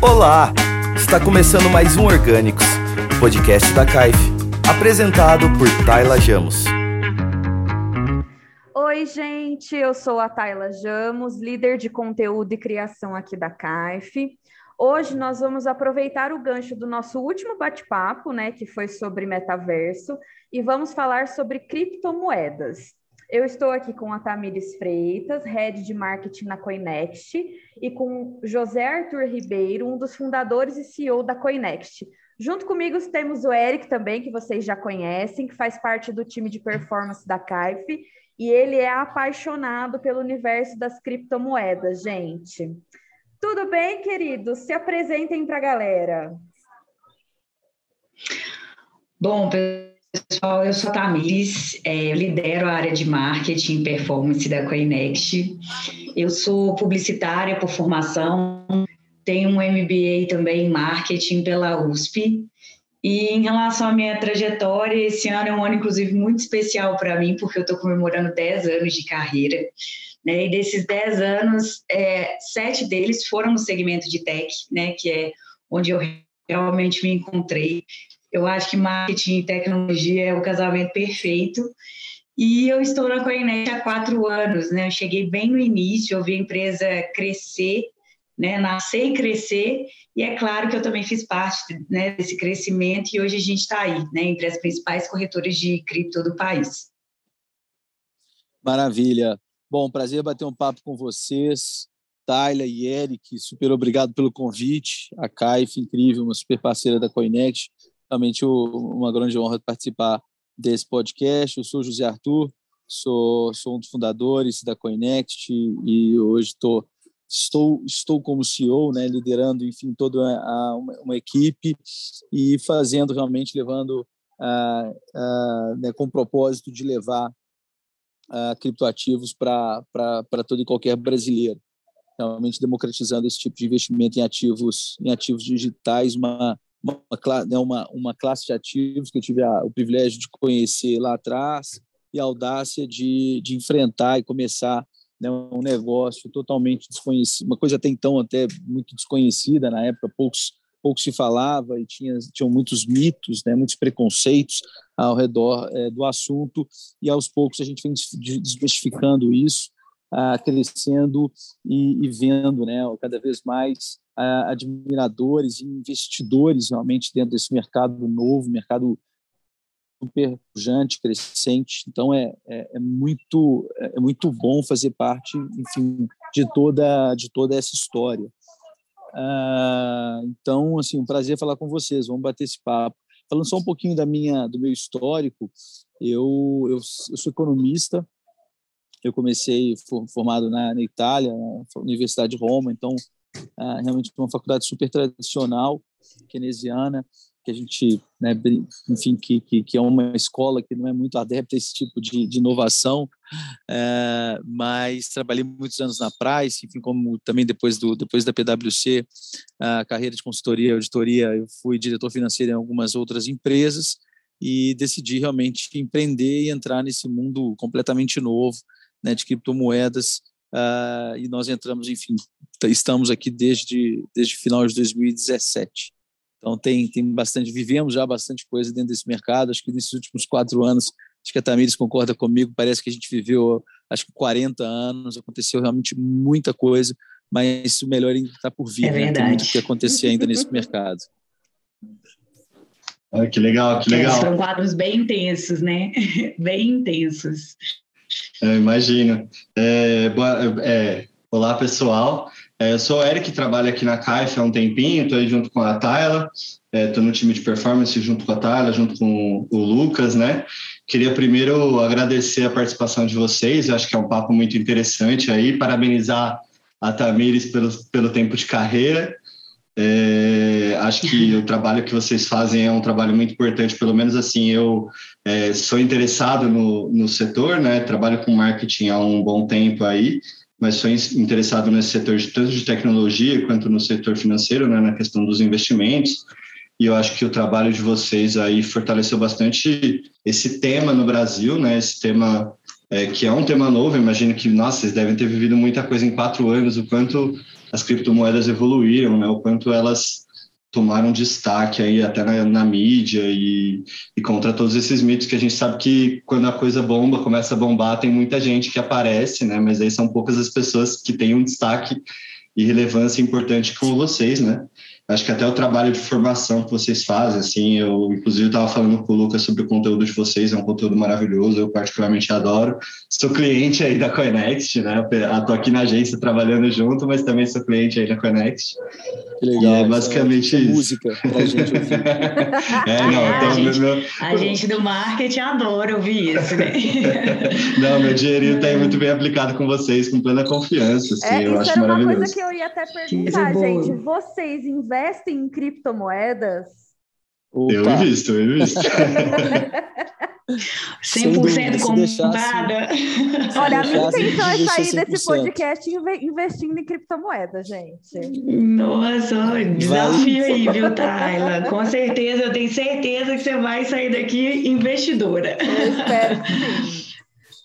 Olá! Está começando mais um Orgânicos, podcast da CAIF, apresentado por Tayla Jamos. Oi, gente, eu sou a Tayla Jamos, líder de conteúdo e criação aqui da CAIF. Hoje nós vamos aproveitar o gancho do nosso último bate-papo, né, que foi sobre metaverso, e vamos falar sobre criptomoedas. Eu estou aqui com a Tamires Freitas, head de marketing na Coinext, e com José Arthur Ribeiro, um dos fundadores e CEO da Coinext. Junto comigo temos o Eric também, que vocês já conhecem, que faz parte do time de performance da CAIF, e ele é apaixonado pelo universo das criptomoedas, gente. Tudo bem, queridos? Se apresentem para a galera. Bom, pessoal, eu sou a Tamires, é, eu lidero a área de marketing e performance da Coinext. Eu sou publicitária por formação, tenho um MBA também em marketing pela USP. E em relação à minha trajetória, esse ano é um ano, inclusive, muito especial para mim, porque eu estou comemorando 10 anos de carreira. Né? E desses 10 anos, é, sete deles foram no segmento de tech, né? que é onde eu realmente me encontrei. Eu acho que marketing e tecnologia é o casamento perfeito. E eu estou na Coinet há quatro anos, né? Eu cheguei bem no início, eu vi a empresa crescer, né? Nascer e crescer. E é claro que eu também fiz parte né, desse crescimento e hoje a gente está aí, né? Entre as principais corretoras de cripto do país. Maravilha. Bom, prazer bater um papo com vocês. Tayla e Eric, super obrigado pelo convite. A Caif, incrível, uma super parceira da Coinex. Realmente uma grande honra participar desse podcast. Eu sou José Arthur, sou, sou um dos fundadores da Coinext e hoje tô, estou, estou como CEO, né, liderando, enfim, toda a, uma, uma, equipe e fazendo realmente, levando né, com o propósito de levar uh, criptoativos para todo e qualquer brasileiro. Realmente democratizando esse tipo de investimento em ativos, em ativos digitais, uma, uma, né, uma, uma classe de ativos que eu tive a, o privilégio de conhecer lá atrás e a audácia de, de enfrentar e começar né, um negócio totalmente desconhecido, uma coisa até então até muito desconhecida na época, poucos pouco se falava e tinha tinham muitos mitos, né, muitos preconceitos ao redor é, do assunto e aos poucos a gente vem desmistificando isso, ah, crescendo e, e, vendo, né, cada vez mais ah, admiradores e investidores realmente dentro desse mercado novo, mercado super pujante, crescente. Então é, é, é, muito é muito bom fazer parte, enfim, de toda de toda essa história. Ah, então, assim, um prazer falar com vocês. Vamos bater esse papo. Falando só um pouquinho da minha, do meu histórico, eu, eu, eu sou economista. Eu comecei formado na, na Itália, na Universidade de Roma. Então, ah, realmente uma faculdade super tradicional, keynesiana que a gente, né, enfim, que, que, que, é uma escola que não é muito adepta a esse tipo de, de inovação, é, mas trabalhei muitos anos na Price, enfim, como também depois, do, depois da PwC, a carreira de consultoria, auditoria, eu fui diretor financeiro em algumas outras empresas e decidi realmente empreender e entrar nesse mundo completamente novo, né, de criptomoedas, uh, e nós entramos, enfim, estamos aqui desde, desde final de 2017. Então tem, tem bastante, vivemos já bastante coisa dentro desse mercado. Acho que nesses últimos quatro anos, acho que a Tamires concorda comigo, parece que a gente viveu acho que 40 anos, aconteceu realmente muita coisa, mas o melhor ainda está por vir, é né? Tem muito que acontecer ainda nesse mercado. Ah, que legal, que legal. É, são quadros bem intensos, né? bem intensos. Eu imagino. É, é, olá, pessoal. É, eu sou o Eric, trabalho aqui na Caixa há um tempinho, estou aí junto com a Tayla, estou é, no time de performance junto com a Tayla, junto com o Lucas, né? Queria primeiro agradecer a participação de vocês, eu acho que é um papo muito interessante aí, parabenizar a Tamires pelo, pelo tempo de carreira. É, acho que o trabalho que vocês fazem é um trabalho muito importante, pelo menos assim, eu é, sou interessado no, no setor, né? Trabalho com marketing há um bom tempo aí, mas sou interessado nesse setor de tanto de tecnologia quanto no setor financeiro, né, na questão dos investimentos. E eu acho que o trabalho de vocês aí fortaleceu bastante esse tema no Brasil, né, esse tema é, que é um tema novo. Imagino que, nossa, vocês devem ter vivido muita coisa em quatro anos, o quanto as criptomoedas evoluíram, né? O quanto elas tomaram destaque aí até na, na mídia e, e, contra todos esses mitos que a gente sabe que quando a coisa bomba, começa a bombar, tem muita gente que aparece, né? Mas aí são poucas as pessoas que têm um destaque e relevância importante como vocês, né? Acho que até o trabalho de formação que vocês fazem, assim, eu inclusive estava falando com o Lucas sobre o conteúdo de vocês, é um conteúdo maravilhoso, eu particularmente adoro. Sou cliente aí da Coinext, né? Estou aqui na agência trabalhando junto, mas também sou cliente aí da Coinext. Que legal. E é basicamente é, isso. Música pra gente ouvir. é, não, é, então, a, gente, meu... a gente do marketing adora ouvir isso, né? não, meu dinheirinho está aí muito bem aplicado com vocês, com plena confiança, assim, é, eu isso acho era maravilhoso. uma coisa que eu ia até perguntar, gente. Vocês investem em criptomoedas? Opa. Eu invisto, eu invisto. 100% comprada. Olha, a minha intenção é sair desse podcast investindo em criptomoeda, gente. Nossa, desafio aí, viu, Tayla? Com certeza, eu tenho certeza que você vai sair daqui investidora. Eu espero que sim.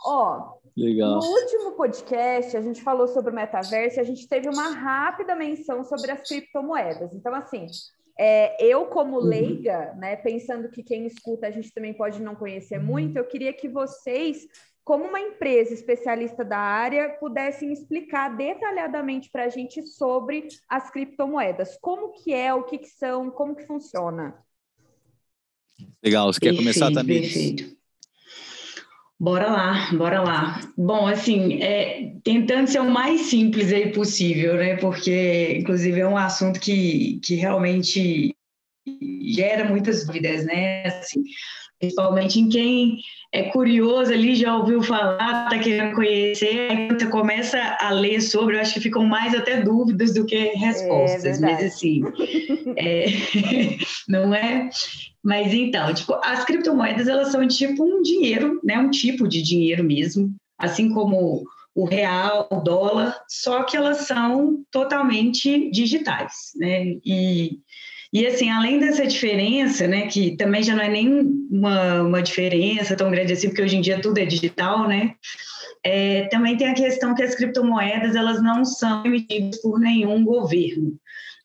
Ó, Legal. No último podcast, a gente falou sobre o metaverso e a gente teve uma rápida menção sobre as criptomoedas. Então, assim, é, eu, como uhum. leiga, né, pensando que quem escuta a gente também pode não conhecer muito, eu queria que vocês, como uma empresa especialista da área, pudessem explicar detalhadamente para a gente sobre as criptomoedas. Como que é, o que, que são, como que funciona. Legal, você quer começar também? Perfeito. Bora lá, bora lá. Bom, assim, é, tentando ser o mais simples aí possível, né? Porque, inclusive, é um assunto que, que realmente gera muitas dúvidas, né? Assim, principalmente em quem é curioso ali, já ouviu falar, está querendo conhecer, aí você começa a ler sobre, eu acho que ficam mais até dúvidas do que respostas, é mas assim, é, não é? Mas então, tipo, as criptomoedas elas são tipo um dinheiro, né? Um tipo de dinheiro mesmo, assim como o real, o dólar, só que elas são totalmente digitais, né? E e assim, além dessa diferença, né, que também já não é nem uma, uma diferença tão grande assim, porque hoje em dia tudo é digital, né? É, também tem a questão que as criptomoedas elas não são emitidas por nenhum governo.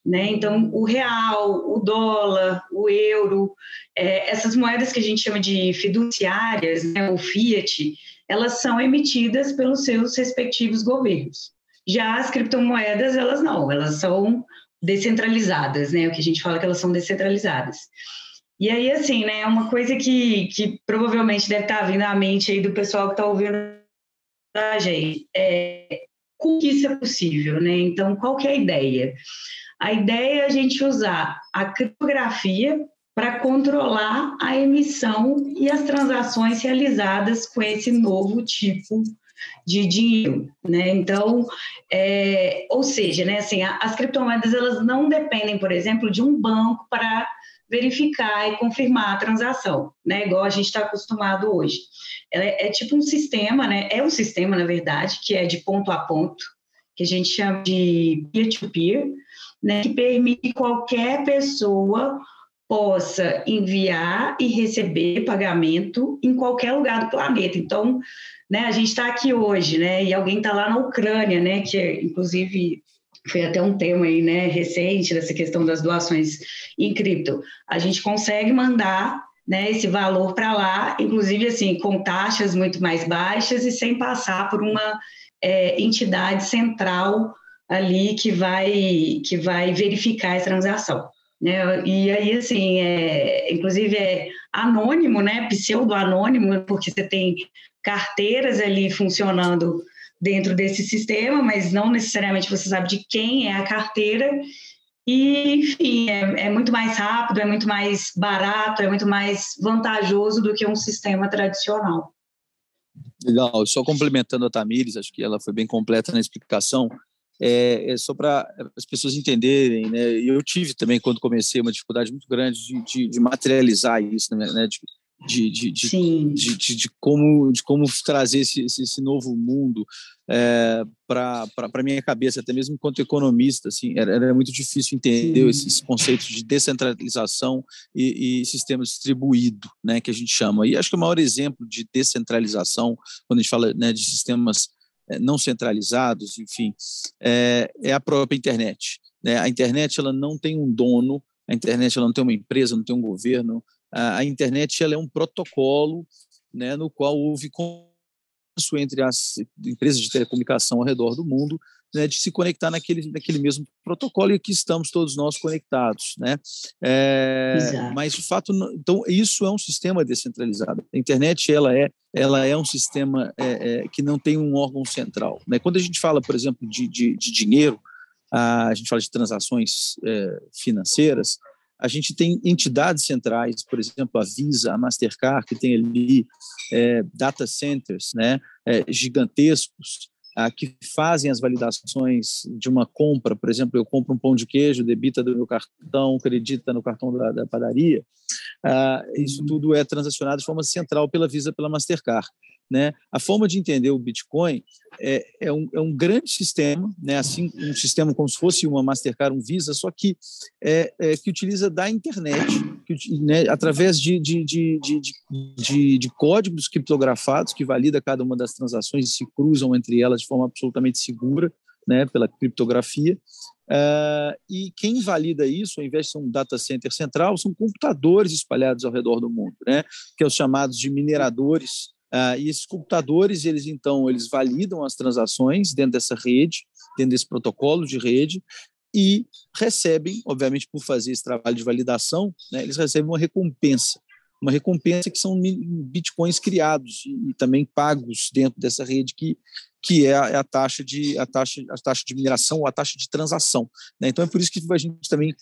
Né? Então, o real, o dólar, o euro, é, essas moedas que a gente chama de fiduciárias, né, o fiat, elas são emitidas pelos seus respectivos governos. Já as criptomoedas, elas não, elas são descentralizadas, né? O que a gente fala que elas são descentralizadas. E aí, assim, né, uma coisa que, que provavelmente deve estar vindo à mente aí do pessoal que está ouvindo a gente, é como isso é possível, né? Então, qual que é a ideia? A ideia é a gente usar a criptografia para controlar a emissão e as transações realizadas com esse novo tipo de dinheiro, né? Então, é, ou seja, né, assim, as criptomoedas elas não dependem, por exemplo, de um banco para verificar e confirmar a transação, né? Igual a gente está acostumado hoje. É, é, tipo um sistema, né? É um sistema, na verdade, que é de ponto a ponto, que a gente chama de peer-to-peer, -peer, né? Que permite qualquer pessoa possa enviar e receber pagamento em qualquer lugar do planeta. Então, né, a gente está aqui hoje, né, e alguém está lá na Ucrânia, né, que inclusive foi até um tema aí, né, recente dessa questão das doações em cripto. A gente consegue mandar né, esse valor para lá, inclusive assim, com taxas muito mais baixas e sem passar por uma é, entidade central ali que vai, que vai verificar essa transação. Né? E aí, assim, é, inclusive é anônimo, né? pseudo-anônimo, porque você tem carteiras ali funcionando dentro desse sistema, mas não necessariamente você sabe de quem é a carteira. E, enfim, é, é, muito mais rápido, é muito mais barato, é muito mais vantajoso do que um sistema tradicional. Legal, só complementando a Tamires, acho que ela foi bem completa na explicação é, é só para as pessoas entenderem, né? Eu tive também, quando comecei, uma dificuldade muito grande de, de, de materializar isso, né? De, de, de, de, de, como, de como trazer esse, esse, novo mundo é, para a minha cabeça, até mesmo enquanto economista. Assim, era, era muito difícil entender Sim. esses conceitos de descentralização e, e, sistema distribuído, né, que a gente chama. E acho que o maior exemplo de descentralização, quando a gente fala né, de sistemas é, não centralizados, enfim, é, é a própria internet. Né? A internet ela não tem um dono, a internet ela não tem uma empresa, não tem um governo, a, a internet ela é um protocolo né, no qual houve consenso entre as empresas de telecomunicação ao redor do mundo né, de se conectar naquele, naquele mesmo protocolo e que estamos todos nós conectados, né? É, mas o fato, então isso é um sistema descentralizado. A internet ela é, ela é um sistema é, é, que não tem um órgão central. Né? Quando a gente fala, por exemplo, de, de, de dinheiro, a gente fala de transações é, financeiras, a gente tem entidades centrais, por exemplo, a Visa, a Mastercard, que tem ali é, data centers né, é, gigantescos, ah, que fazem as validações de uma compra. Por exemplo, eu compro um pão de queijo, debita do meu cartão, acredita no cartão da, da padaria. Ah, isso tudo é transacionado de forma central pela Visa, pela Mastercard. Né? A forma de entender o Bitcoin é, é, um, é um grande sistema, né? assim um sistema como se fosse uma Mastercard, um Visa, só que é, é que utiliza da internet, que, né, através de, de, de, de, de, códigos criptografados que valida cada uma das transações e se cruzam entre elas de forma absolutamente segura, né, pela criptografia. Uh, e quem valida isso, ao invés de ser um data center central, são computadores espalhados ao redor do mundo, né, que é os chamados de mineradores Uh, e esses computadores, eles então, eles validam as transações dentro dessa rede, dentro desse protocolo de rede, e recebem, obviamente, por fazer esse trabalho de validação, né, eles recebem uma recompensa, uma recompensa que são bitcoins criados e, e também pagos dentro dessa rede que que é a, é a, taxa de a taxa a taxa de mineração ou a taxa de transação, né? Então é por isso que a gente também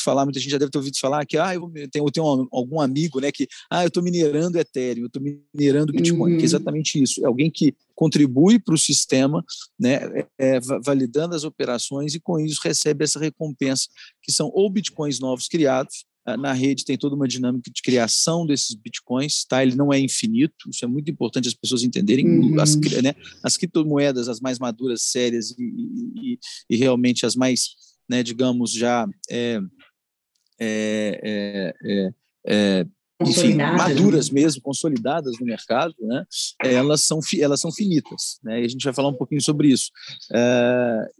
falar, muita gente já deve ter ouvido falar que ah, eu tenho, eu tenho algum amigo né, que ah, eu estou minerando Ethereum, eu estou minerando Bitcoin, uhum. que é uhum. exatamente isso. É alguém que contribui para o sistema, né, é, é validando as operações e com isso recebe essa recompensa, que são ou Bitcoins novos criados, ah, na rede tem toda uma dinâmica de criação desses bitcoins, tá? Ele não é infinito, isso é muito importante as pessoas entenderem. Uhum. As, né, as criptomoedas, as mais maduras, sérias e, e, e realmente as mais, né, digamos, já é, é, é, é, enfim, né? maduras mesmo, consolidadas no mercado, né, elas, são, elas são finitas. Né, e a gente vai falar um pouquinho sobre isso. É,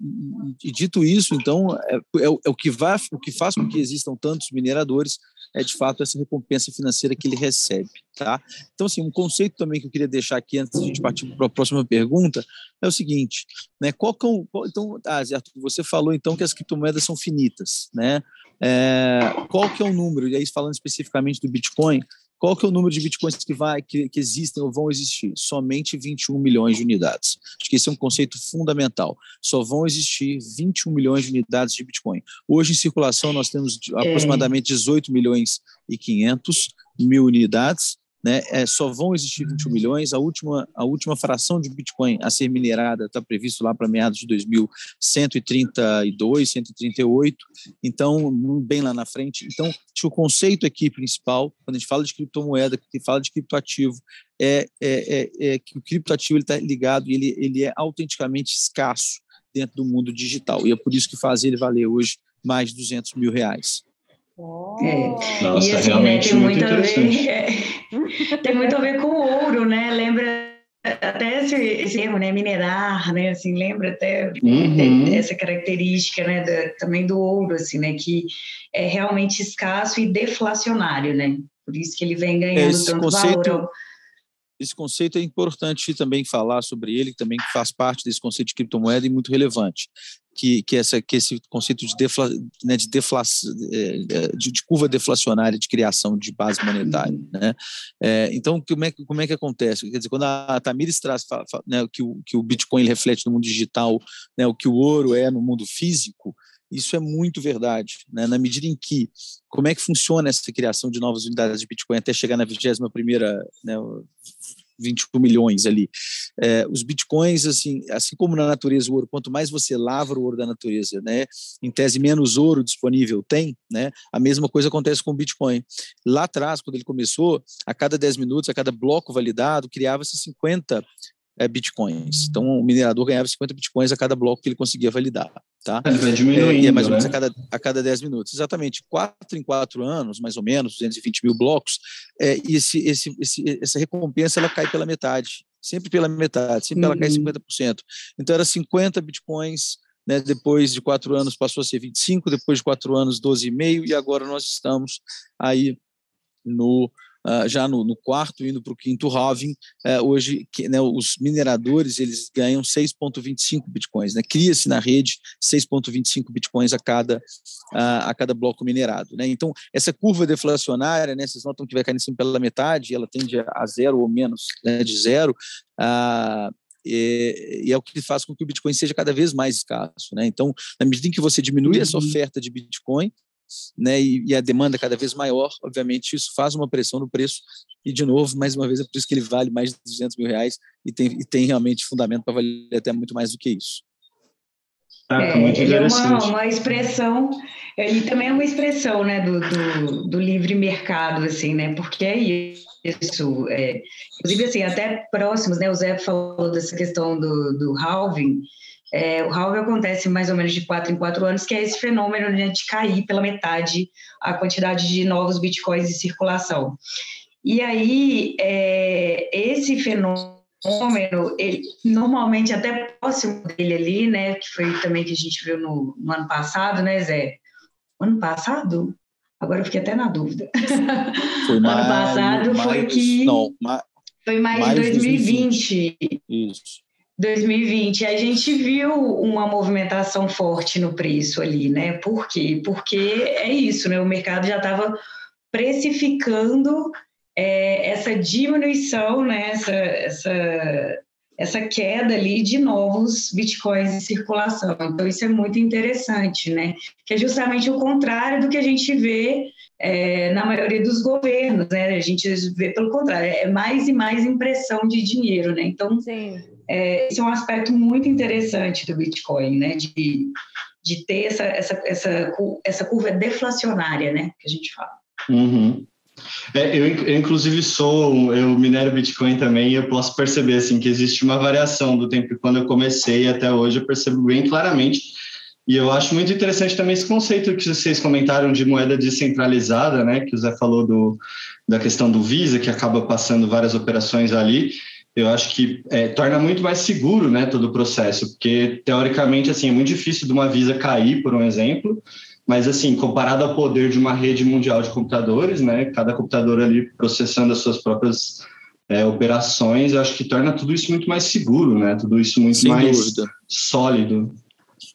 e, dito isso, então, é, é, é, o, que vai, o que faz com que existam tantos mineradores é, de fato, essa recompensa financeira que ele recebe. Tá? Então, assim, um conceito também que eu queria deixar aqui antes de a gente partir para a próxima pergunta é o seguinte, né, qual, qual então, ah, Arthur, você falou então que as criptomoedas são finitas, né? É, qual que é o número? E aí, falando especificamente do Bitcoin, qual que é o número de bitcoins que, vai, que, que, existem ou vão existir? Somente 21 milhões de unidades. Acho que esse é um conceito fundamental. Só vão existir 21 milhões de unidades de bitcoin. Hoje, em circulação, nós temos é. aproximadamente 18 milhões e 500 mil unidades né, é, só vão existir 21 milhões. A última, a última fração de Bitcoin a ser minerada está previsto lá para meados de 2132, 138. Então, bem lá na frente. Então, o conceito aqui principal, quando a gente fala de criptomoeda, que fala de criptoativo, é, é, é, é que o criptoativo está ligado e ele, ele é autenticamente escasso dentro do mundo digital. E é por isso que faz ele valer hoje mais de 200 mil reais. É. Nossa, e, assim, realmente né, tem muito, a ver, tem muito a ver com ouro, né? Lembra até esse, esse termo, né? Minerar, né? Assim, lembra até uhum. essa característica, né? Da, também do ouro, assim, né? Que é realmente escasso e deflacionário, né? Por isso que ele vem ganhando esse tanto conceito... valor esse conceito é importante também falar sobre ele, também faz parte desse conceito de criptomoeda e muito relevante que, que, essa, que esse conceito de, defla, né, de, defla, é, é, de, de, curva deflacionária de criação de base monetária. Uhum. Né? É, então, como é, como é que acontece? Quer dizer, quando a Tamires traz né, que, o, que o Bitcoin reflete no mundo digital, né, o que o ouro é no mundo físico, isso é muito verdade, né? na medida em que, como é que funciona essa criação de novas unidades de Bitcoin até chegar na 21 primeira, né, 21 milhões ali. É, os bitcoins, assim, assim como na natureza o ouro, quanto mais você lavra o ouro da natureza, né, em tese menos ouro disponível tem, né, a mesma coisa acontece com o Bitcoin. Lá atrás, quando ele começou, a cada 10 minutos, a cada bloco validado, criava-se 50 é, bitcoins. Então, o minerador ganhava 50 bitcoins a cada bloco que ele conseguia validar. Tá? Ele vai diminuindo, é, é mais ou menos né? a, cada, a cada 10 minutos. Exatamente. Quatro em quatro anos, mais ou menos, 220 mil blocos, é, e esse, esse, esse, essa recompensa ela cai pela metade. Sempre pela metade, sempre uhum. ela cai 50%. Então, era 50 bitcoins, né, depois de quatro anos passou a ser 25, depois de quatro anos 12,5, e agora nós estamos aí no Uh, já no, no, quarto, indo para o quinto halving, uh, hoje que, né, os mineradores eles ganham 6,25 bitcoins, né? cria-se na rede 6,25 bitcoins a cada, uh, a cada bloco minerado. Né? Então, essa curva deflacionária, né, vocês notam que vai caindo sempre pela metade, ela tende a zero ou menos né, de zero, e, e, é o que faz com que o Bitcoin seja cada vez mais escasso. Né? Então, na medida em que você diminui essa uhum. oferta de Bitcoin, né, e, e, a demanda cada vez maior, obviamente isso faz uma pressão no preço e de novo, mais uma vez, é por isso que ele vale mais de 200 mil reais e tem, e tem realmente fundamento para valer até muito mais do que isso. Ah, é, ele é uma, uma expressão, e também é uma expressão né, do, do, do livre mercado, assim, né, porque é isso, é, inclusive assim, até próximos, né, o Zé falou dessa questão do, do halving, é, o halving acontece mais ou menos de quatro em quatro anos, que é esse fenômeno né, de cair pela metade a quantidade de novos bitcoins em circulação. E aí, é, esse fenômeno, ele, normalmente até próximo dele ali, né, que foi também que a gente viu no, no ano passado, né, Zé? Ano passado? Agora eu fiquei até na dúvida. Foi mais, ano passado mais, foi que. Não, mais, foi mais, mais 2020. 2020. Isso. 2020, a gente viu uma movimentação forte no preço ali, né? Por quê? Porque é isso, né? O mercado já estava precificando é, essa diminuição, né? Essa, essa, essa queda ali de novos bitcoins em circulação. Então, isso é muito interessante, né? Que é justamente o contrário do que a gente vê é, na maioria dos governos, né? A gente vê pelo contrário, é mais e mais impressão de dinheiro, né? Então, Sim é, esse é um aspecto muito interessante do Bitcoin, né? De, de ter essa, essa, essa, essa curva deflacionária, né? Que a gente fala. Uhum. É, eu, eu, inclusive, sou, eu minero Bitcoin também e eu posso perceber, assim, que existe uma variação do tempo quando eu comecei até hoje, eu percebo bem claramente. E eu acho muito interessante também esse conceito que vocês comentaram de moeda descentralizada, né? Que o Zé falou do, da questão do Visa, que acaba passando várias operações ali eu acho que é, torna muito mais seguro né, todo o processo, porque teoricamente assim é muito difícil de uma Visa cair, por um exemplo, mas assim comparado ao poder de uma rede mundial de computadores, né, cada computador ali processando as suas próprias é, operações, eu acho que torna tudo isso muito mais seguro, né, tudo isso muito Sem mais dúvida. sólido.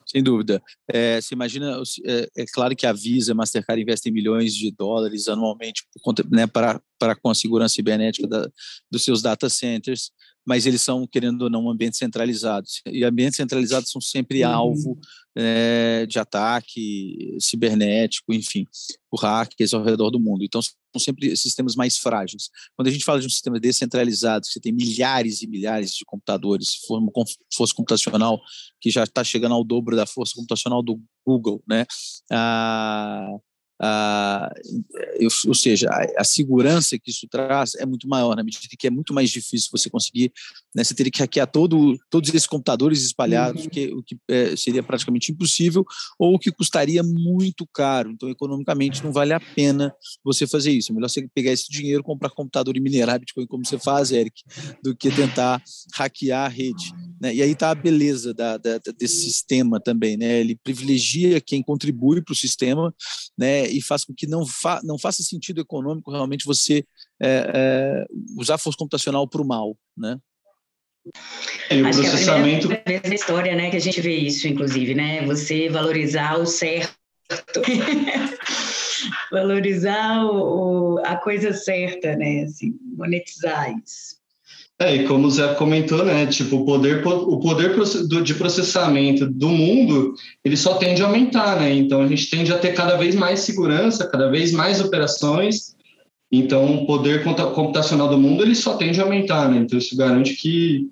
Sem dúvida. É, você imagina, é, é, claro que a Visa, a Mastercard investem milhões de dólares anualmente né, para, para com a segurança cibernética da, dos seus data centers, mas eles são, querendo ou não, ambientes centralizados. E ambientes centralizados são sempre uhum. alvo é, de ataque cibernético, enfim, por hackers ao redor do mundo. Então, são sempre sistemas mais frágeis. Quando a gente fala de um sistema descentralizado, que você tem milhares e milhares de computadores, força computacional que já está chegando ao dobro da força computacional do Google, né? Ah, ah, ou seja, a, a, segurança que isso traz é muito maior, na medida que é muito mais difícil você conseguir, né, você teria que hackear todo, todos esses computadores espalhados, uhum. que, o que é, seria praticamente impossível ou o que custaria muito caro. Então, economicamente, não vale a pena você fazer isso. É melhor você pegar esse dinheiro, comprar computador e minerar Bitcoin, como você faz, Eric, do que tentar hackear a rede. Né? E aí está a beleza da, da, desse sistema também. Né? Ele privilegia quem contribui para o sistema, né? E faz com que não, fa não faça sentido econômico realmente você é, é, usar força computacional para o mal, né? É, o Acho processamento... que é a primeira vez na história, né, que a gente vê isso, inclusive, né? Você valorizar o certo, valorizar o, a coisa certa, né? Assim, monetizar isso. É, e como o Zé comentou, né, tipo, o poder, o poder de processamento do mundo, ele só tende a aumentar, né, então a gente tende a ter cada vez mais segurança, cada vez mais operações, Então, o poder computacional do mundo ele só tende a aumentar, né? Então, isso garante que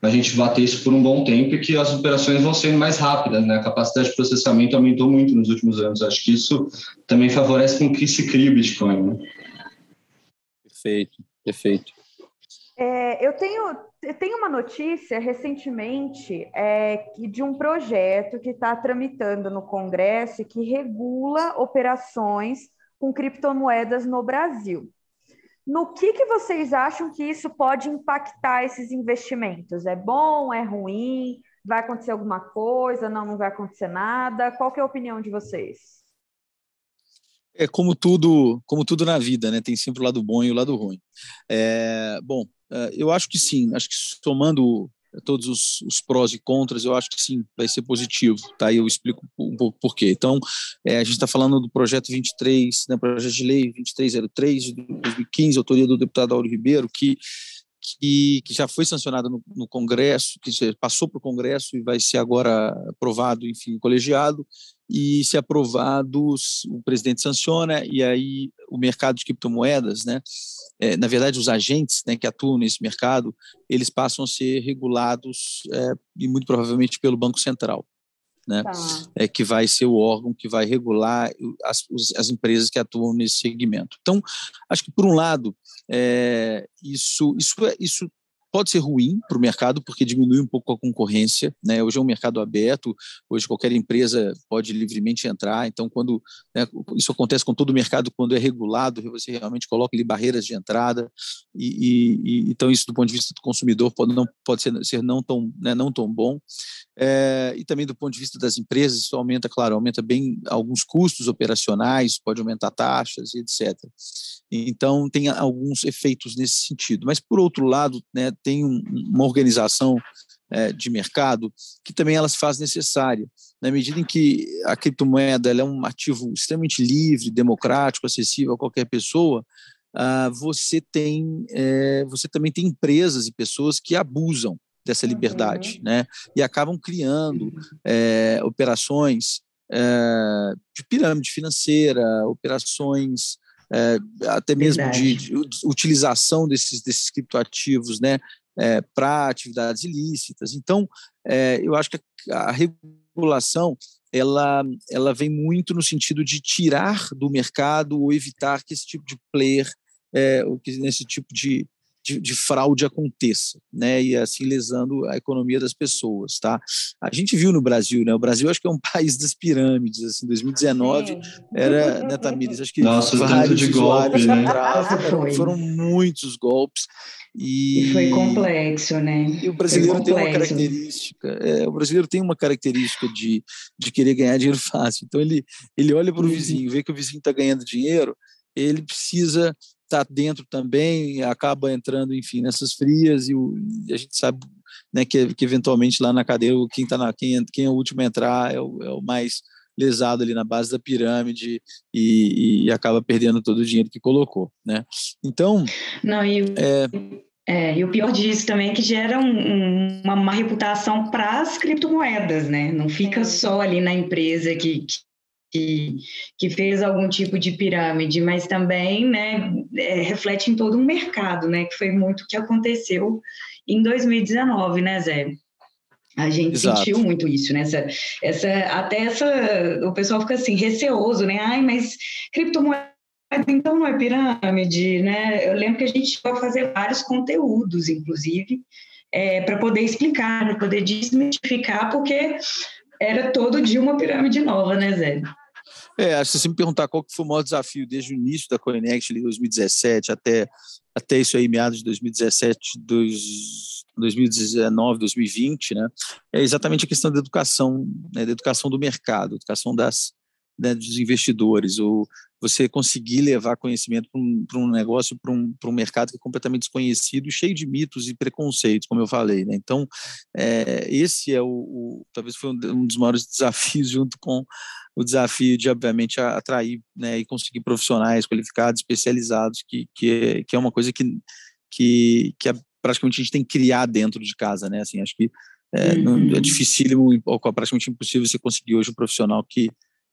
a gente vai ter isso por um bom tempo e que as operações vão sendo mais rápidas, né? A capacidade de processamento aumentou muito nos últimos anos. Acho que isso também favorece com que se crie Bitcoin, né? Perfeito, perfeito. É, eu, tenho, eu tenho uma notícia recentemente é, de um projeto que está tramitando no Congresso que regula operações com criptomoedas no Brasil. No que, que vocês acham que isso pode impactar esses investimentos? É bom? É ruim? Vai acontecer alguma coisa? Não, não vai acontecer nada? Qual é a opinião de vocês? É como tudo, como tudo na vida, né? Tem sempre o lado bom e o lado ruim. É, bom, é, eu acho que sim. Acho que somando todos os, os, prós e contras, eu acho que sim, vai ser positivo, tá? E eu explico um pouco por quê. Então, é, a gente está falando do projeto 23, né, projeto de lei 2303 de 2015, autoria do deputado Auro Ribeiro, que que, que, já foi sancionado no, no Congresso, que passou para o Congresso e vai ser agora aprovado, enfim, colegiado, e se aprovado, o presidente sanciona, e aí o mercado de criptomoedas, né, é, na verdade, os agentes né, que atuam nesse mercado, eles passam a ser regulados, é, e muito provavelmente pelo Banco Central. Né, tá. é, que vai ser o órgão que vai regular as, as empresas que atuam nesse segmento. Então, acho que, por um lado, é, isso, isso, é, isso pode ser ruim para o mercado porque diminui um pouco a concorrência, né? Hoje é um mercado aberto, hoje qualquer empresa pode livremente entrar. Então, quando né, isso acontece com todo o mercado, quando é regulado, você realmente coloca ali barreiras de entrada e, e, então isso do ponto de vista do consumidor pode não pode ser, ser não tão né, não tão bom. É, e também do ponto de vista das empresas, isso aumenta, claro, aumenta bem alguns custos operacionais, pode aumentar taxas e etc. Então, tem alguns efeitos nesse sentido. Mas, por outro lado, né, tem um, uma organização é, de mercado que também se faz necessária. Na medida em que a criptomoeda é um ativo extremamente livre, democrático, acessível a qualquer pessoa, ah, você tem é, você também tem empresas e pessoas que abusam dessa liberdade, uhum. né? E acabam criando é, operações é, de pirâmide financeira, operações é, até mesmo de, de, utilização desses, desses criptoativos, né? para atividades ilícitas. Então, eu acho que a, a regulação ela, ela vem muito no sentido de tirar do mercado ou evitar que esse tipo de player, é, que nesse tipo de, de, de, fraude aconteça, né? E assim lesando a economia das pessoas, tá? A gente viu no Brasil, né? O Brasil acho que é um país das pirâmides, assim, 2019 Sim. era, né, Tamires, acho que Nossa, vários de golpes, né? foram muitos golpes. E, e, foi complexo, né? E o brasileiro tem uma característica, é, o brasileiro tem uma característica de, de querer ganhar dinheiro fácil. Então ele, ele olha para o uhum. vizinho, vê que o vizinho está ganhando dinheiro, ele precisa está dentro também, acaba entrando, enfim, nessas frias e, o, e a gente sabe né, que, que, eventualmente lá na cadeia quem, tá na, quem, quem é o último a entrar é o, é o mais lesado ali na base da pirâmide e, e, acaba perdendo todo o dinheiro que colocou, né? Então... Não, e... É, é, e o pior disso também é que gera um, um, uma má reputação para as criptomoedas, né? Não fica só ali na empresa que, que, que fez algum tipo de pirâmide, mas também né, é, reflete em todo um mercado, né, que foi muito o que aconteceu em 2019, né, Zé? A gente Exato. sentiu muito isso, né? Essa, essa, até essa, o pessoal fica assim, receoso, né? Ai, mas criptomoeda então não é pirâmide, né? Eu lembro que a gente vai fazer vários conteúdos, inclusive, é, para poder explicar, para poder desmistificar, porque era todo dia uma pirâmide nova, né, Zé? É, se você me perguntar qual que foi o maior desafio desde o início da Coinext, ali 2017, até, até isso aí, meados de 2017, dois, 2019, 2020, né, é exatamente a questão da educação, né, da educação do mercado, educação das, né, dos investidores, ou você conseguir levar conhecimento para um, um negócio, para um, um mercado que é completamente desconhecido, cheio de mitos e preconceitos, como eu falei. Né? Então, é, esse é o, o talvez foi um dos maiores desafios, junto com o desafio de, obviamente, atrair né, e conseguir profissionais qualificados, especializados, que, que, é, que é uma coisa que, que, que é, praticamente a gente tem que criar dentro de casa, né? Assim, acho que é, uhum. é dificílimo ou praticamente impossível você conseguir hoje um profissional que,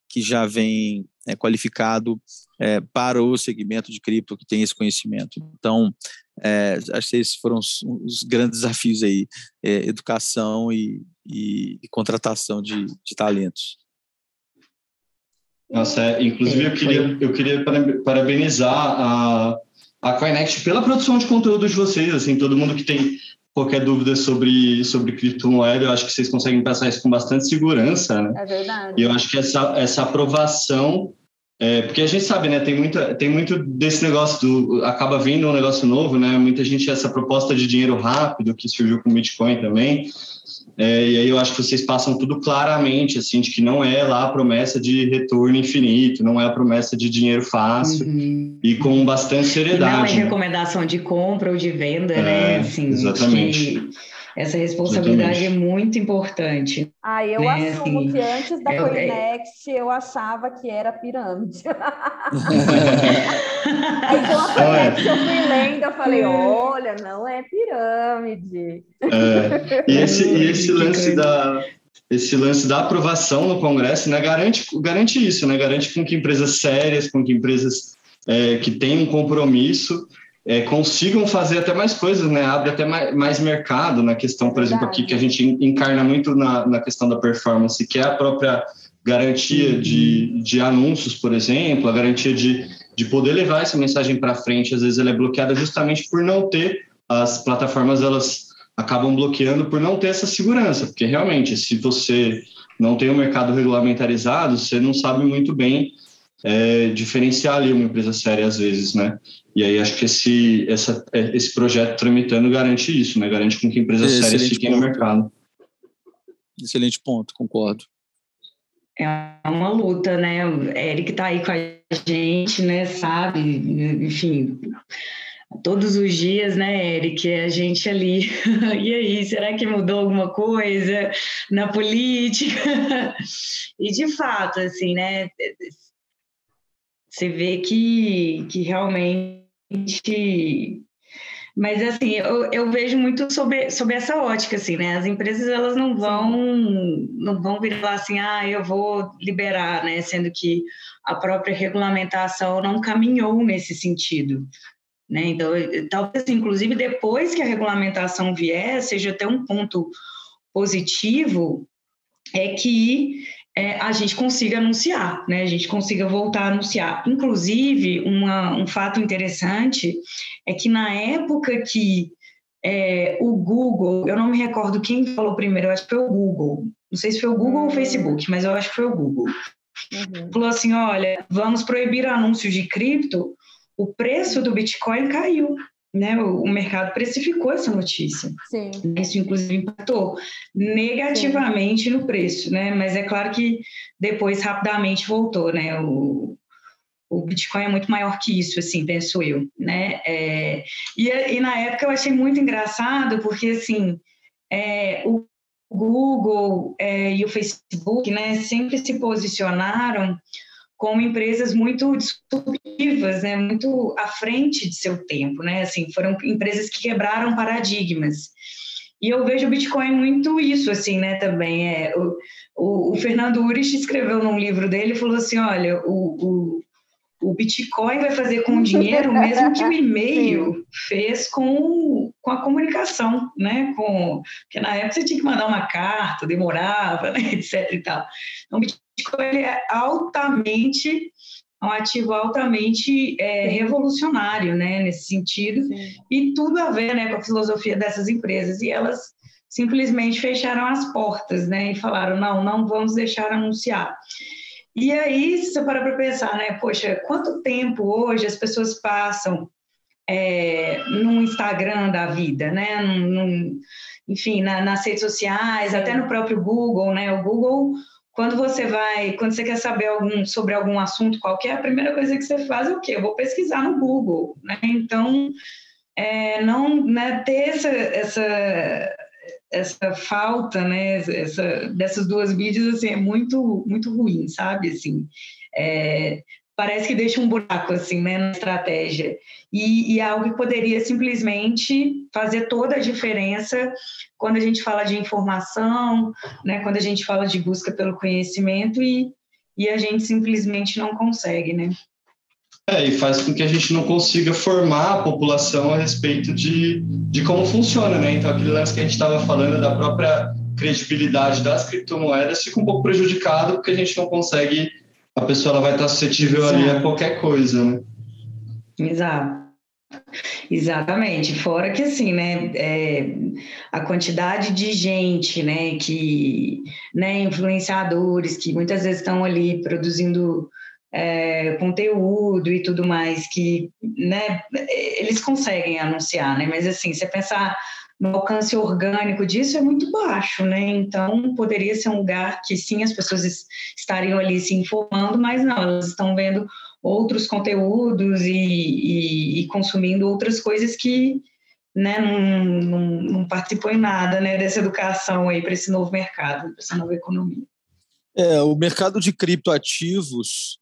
que já vem é, qualificado é, para o segmento de cripto que tem esse conhecimento. Então, é, acho que esses foram os, os grandes desafios aí, é, educação e, e, e contratação de, de, talentos. Nossa, é, inclusive eu queria, eu queria parabenizar a, a Coinext pela produção de conteúdo de vocês, assim, todo mundo que tem qualquer dúvida sobre, sobre criptomoeda, eu acho que vocês conseguem passar isso com bastante segurança, né? É verdade. E eu acho que essa, essa aprovação, é, porque a gente sabe, né, tem, muita, tem muito desse negócio do, acaba vindo um negócio novo, né, muita gente, essa proposta de dinheiro rápido que surgiu com o Bitcoin também, é, e aí eu acho que vocês passam tudo claramente, assim, de que não é lá a promessa de retorno infinito, não é a promessa de dinheiro fácil uhum. e com bastante seriedade. Não é recomendação de compra ou de venda, né? é, né? Assim, exatamente. Essa responsabilidade Exatamente. é muito importante. Ah, eu né? assumo assim, que antes da é, Coinext eu achava que era pirâmide. Aí com a Coinext eu fui lendo, eu falei, olha, não é pirâmide. É, e esse, e esse lance da, esse lance da aprovação no Congresso né, garante, garante isso, né, garante com que empresas sérias, com que empresas é, que têm um compromisso é, consigam fazer até mais coisas, né? Abre até mais, mais mercado na questão, por exemplo, aqui que a gente encarna muito na, na questão da performance, que é a própria garantia uhum. de, de anúncios, por exemplo, a garantia de, de poder levar essa mensagem para frente. Às vezes ela é bloqueada justamente por não ter as plataformas, elas acabam bloqueando por não ter essa segurança, porque realmente, se você não tem um mercado regulamentarizado, você não sabe muito bem é, diferenciar ali uma empresa séria às vezes, né? E aí acho que esse, essa, é, esse projeto tramitando garante isso, né? Garante com que empresas Excelente sérias fiquem ponto. no mercado. Excelente ponto, concordo. É uma luta, né? O Eric está aí com a gente, né? Sabe, enfim, todos os dias, né, Eric? A gente ali. e aí, será que mudou alguma coisa na política? e de fato, assim, né? Você vê que, que realmente mas assim, eu, eu vejo muito sobre, sobre essa ótica, assim, né? As empresas elas não vão não vão virar assim, ah, eu vou liberar, né? Sendo que a própria regulamentação não caminhou nesse sentido. Né? Então, talvez, inclusive, depois que a regulamentação vier, seja até um ponto positivo, é que é, a gente consiga anunciar, né? A gente consiga voltar a anunciar. Inclusive, uma, um fato interessante é que na época que é, o Google, eu não me recordo quem falou primeiro, eu acho que foi o Google. Não sei se foi o Google ou o Facebook, mas eu acho que foi o Google. Uhum. Falou assim: olha, vamos proibir anúncios de cripto, o preço do Bitcoin caiu né, o, mercado precificou essa notícia. Sim. Isso, inclusive, impactou negativamente Sim. no preço, né? Mas é claro que depois rapidamente voltou, né? O, o Bitcoin é muito maior que isso, assim, penso eu, né? É, e, e na época eu achei muito engraçado, porque, assim, é, o Google é, e o Facebook, né, sempre se posicionaram como empresas muito disruptivas, né, muito à frente de seu tempo, né, assim, foram empresas que quebraram paradigmas. E eu vejo o Bitcoin muito isso, assim, né, também. É, o, o, o Fernando Urich escreveu num livro dele, falou assim, olha, o, o, o Bitcoin vai fazer com o dinheiro o mesmo que o e-mail fez com, com a comunicação, né, com, porque na época você tinha que mandar uma carta, demorava, né, etc e tal. Então, o Bitcoin ele é altamente um ativo altamente é, revolucionário, né, nesse sentido, Sim. e tudo a ver, né, com a filosofia dessas empresas. E elas simplesmente fecharam as portas, né, e falaram não, não vamos deixar anunciar. E aí, se você parar para pensar, né, poxa, quanto tempo hoje as pessoas passam é, no Instagram da vida, né, num, num, enfim, na, nas redes sociais, até no próprio Google, né, o Google quando você vai, quando você quer saber algum, sobre algum assunto qualquer, a primeira coisa que você faz é o quê? Eu vou pesquisar no Google, né? Então, é, não né, ter essa, essa, essa falta, né, essa, dessas duas mídias, assim, é muito, muito ruim, sabe? Assim, é, parece que deixa um buraco assim, né, na estratégia. E, e é algo que poderia simplesmente fazer toda a diferença quando a gente fala de informação, né, quando a gente fala de busca pelo conhecimento e, e a gente simplesmente não consegue, né? É, e faz com que a gente não consiga formar a população a respeito de, de como funciona, né? Então, aquele lance que a gente estava falando da própria credibilidade das criptomoedas fica um pouco prejudicado porque a gente não consegue, a pessoa vai estar suscetível Exato. ali a qualquer coisa, né? Exato. Exatamente. Fora que assim, né, é, a quantidade de gente, né, que, né, influenciadores que muitas vezes estão ali produzindo é, conteúdo e tudo mais que, né, eles conseguem anunciar, né, mas assim, você pensar no alcance orgânico disso é muito baixo, né? Então poderia ser um lugar que sim as pessoas estariam ali se informando, mas não, elas estão vendo outros conteúdos e, e, e consumindo outras coisas que né, não, não, não participou em nada né, dessa educação aí para esse novo mercado, para essa nova economia. É, o mercado de criptoativos,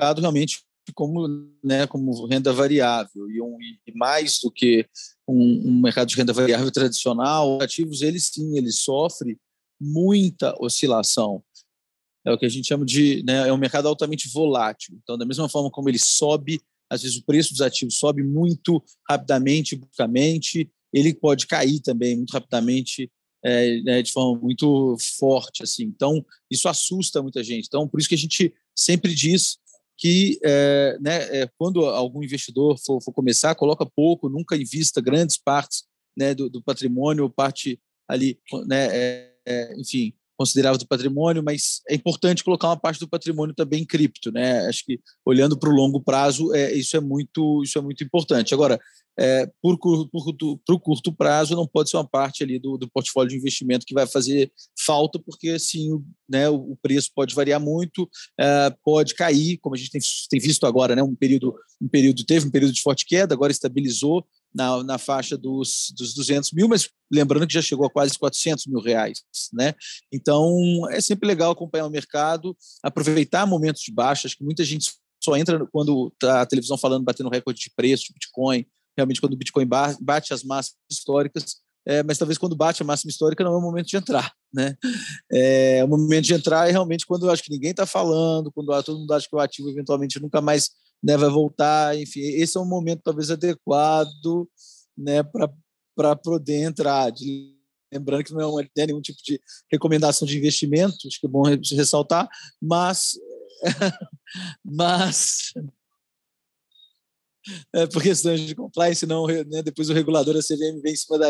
realmente como, né, como renda variável e, um, e mais do que um, um, mercado de renda variável tradicional, ativos eles sim, ele sofre muita oscilação é o que a gente chama de né, é um mercado altamente volátil. Então, da mesma forma como ele sobe, às vezes o preço dos ativos sobe muito rapidamente, bruscamente, ele pode cair também muito rapidamente, é, né, de forma muito forte. assim. Então, isso assusta muita gente. Então, por isso que a gente sempre diz que é, né, é, quando algum investidor for, for, começar, coloca pouco, nunca invista grandes partes né, do, do patrimônio, parte ali, né, é, é enfim, considerável do patrimônio, mas é importante colocar uma parte do patrimônio também em cripto, né? Acho que olhando para o longo prazo, é, isso é muito isso é muito importante. Agora, é, por, por, por curto prazo, não pode ser uma parte ali do, do portfólio de investimento que vai fazer falta, porque sim, né, o, o preço pode variar muito, é, pode cair, como a gente tem, tem visto agora, né? Um período um período teve um período de forte queda, agora estabilizou, na, na faixa dos, dos 200 mil, mas lembrando que já chegou a quase 400 mil reais. Né? Então, é sempre legal acompanhar o mercado, aproveitar momentos de baixa. Acho que muita gente só entra quando está a televisão falando, batendo recorde de preço de Bitcoin, realmente quando o Bitcoin bate as massas históricas, é, mas talvez quando bate a máxima histórica não é o momento de entrar, né? É, o momento de entrar é realmente quando eu acho que ninguém está falando, quando todo mundo acha que o ativo eventualmente nunca mais né, vai voltar, enfim, esse é um momento talvez adequado, né, para poder entrar. De, lembrando que não é nenhum tipo de recomendação de investimento, acho que é bom ressaltar, mas mas é, por questões de compliance, não, né, depois o regulador da CVM vem em cima da,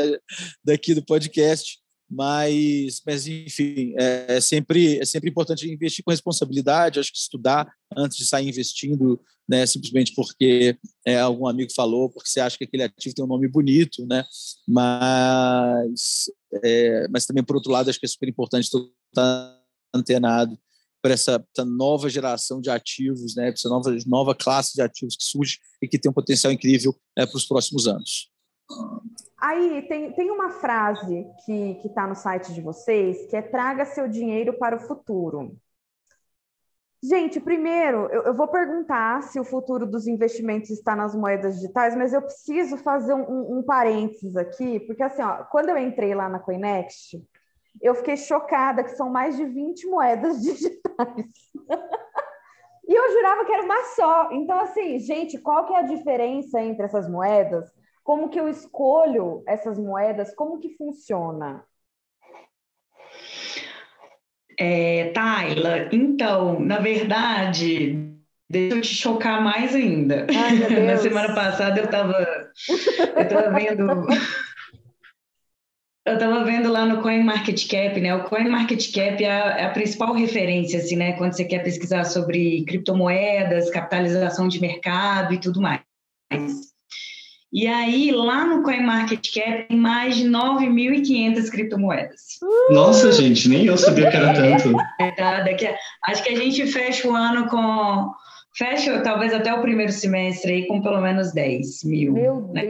daqui do podcast, mas, mas enfim, é, é, sempre, é sempre importante investir com responsabilidade, acho que estudar antes de sair investindo, né, simplesmente porque é, algum amigo falou, porque você acha que aquele ativo tem um nome bonito, né, mas, é, mas também, por outro lado, acho que é super importante estar antenado para essa, essa, nova geração de ativos, né, essa nova, nova classe de ativos que surge e que tem um potencial incrível né, para os próximos anos. Aí tem, tem uma frase que está no site de vocês que é traga seu dinheiro para o futuro. Gente, primeiro, eu, eu, vou perguntar se o futuro dos investimentos está nas moedas digitais, mas eu preciso fazer um, um, parênteses aqui, porque assim, ó, quando eu entrei lá na Coinext, eu fiquei chocada que são mais de 20 moedas digitais. e eu jurava que era uma só. Então, assim, gente, qual que é a diferença entre essas moedas? Como que eu escolho essas moedas? Como que funciona? É, Tayla, então, na verdade, deixa eu te chocar mais ainda. Ai, na semana passada eu estava eu tava vendo eu estava vendo lá no CoinMarketCap, né? O CoinMarketCap é a, é a principal referência, assim, né? Quando você quer pesquisar sobre criptomoedas, capitalização de mercado e tudo mais. E aí, lá no CoinMarketCap, tem mais de 9.500 criptomoedas. Nossa, gente, nem eu sabia que era tanto. É, tá, daqui a, acho que a gente fecha o ano com... Fecha talvez até o primeiro semestre aí com pelo menos 10 mil. Meu né?